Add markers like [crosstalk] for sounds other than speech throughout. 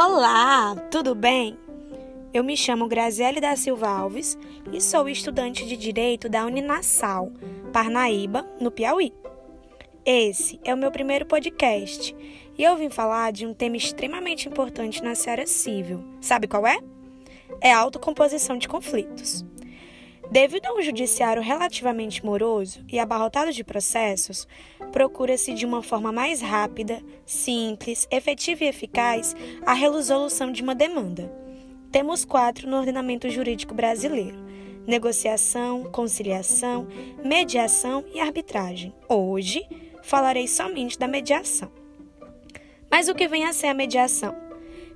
Olá, tudo bem? Eu me chamo Graziele da Silva Alves e sou estudante de Direito da Uninassal, Parnaíba, no Piauí. Esse é o meu primeiro podcast e eu vim falar de um tema extremamente importante na seara civil. Sabe qual é? É a autocomposição de conflitos. Devido a um judiciário relativamente moroso e abarrotado de processos, procura-se de uma forma mais rápida, simples, efetiva e eficaz a resolução de uma demanda. Temos quatro no ordenamento jurídico brasileiro: negociação, conciliação, mediação e arbitragem. Hoje falarei somente da mediação. Mas o que vem a ser a mediação?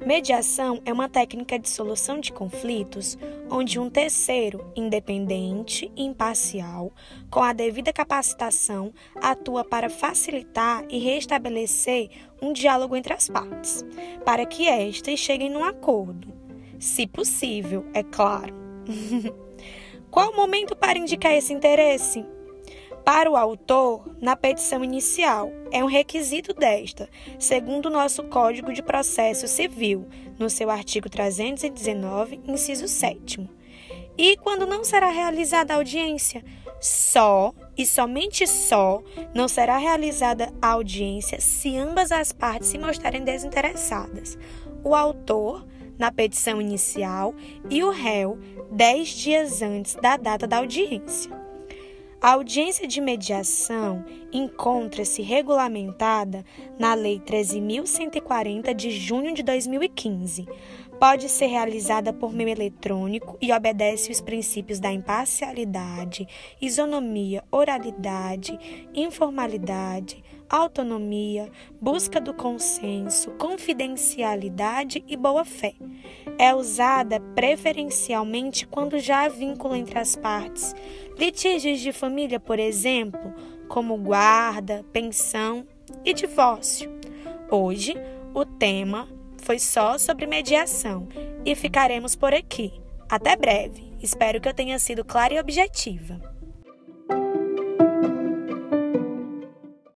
Mediação é uma técnica de solução de conflitos onde um terceiro, independente e imparcial, com a devida capacitação, atua para facilitar e restabelecer um diálogo entre as partes, para que estas cheguem num acordo. Se possível, é claro. [laughs] Qual o momento para indicar esse interesse? Para o autor, na petição inicial, é um requisito desta, segundo o nosso Código de Processo Civil, no seu artigo 319, inciso 7. E quando não será realizada a audiência? Só e somente só não será realizada a audiência se ambas as partes se mostrarem desinteressadas. O autor, na petição inicial, e o réu, dez dias antes da data da audiência. A audiência de mediação encontra-se regulamentada na Lei 13.140 de junho de 2015. Pode ser realizada por meio eletrônico e obedece os princípios da imparcialidade, isonomia, oralidade, informalidade, autonomia, busca do consenso, confidencialidade e boa-fé. É usada preferencialmente quando já há vínculo entre as partes. Litígios de família, por exemplo, como guarda, pensão e divórcio. Hoje, o tema foi só sobre mediação e ficaremos por aqui. Até breve. Espero que eu tenha sido clara e objetiva.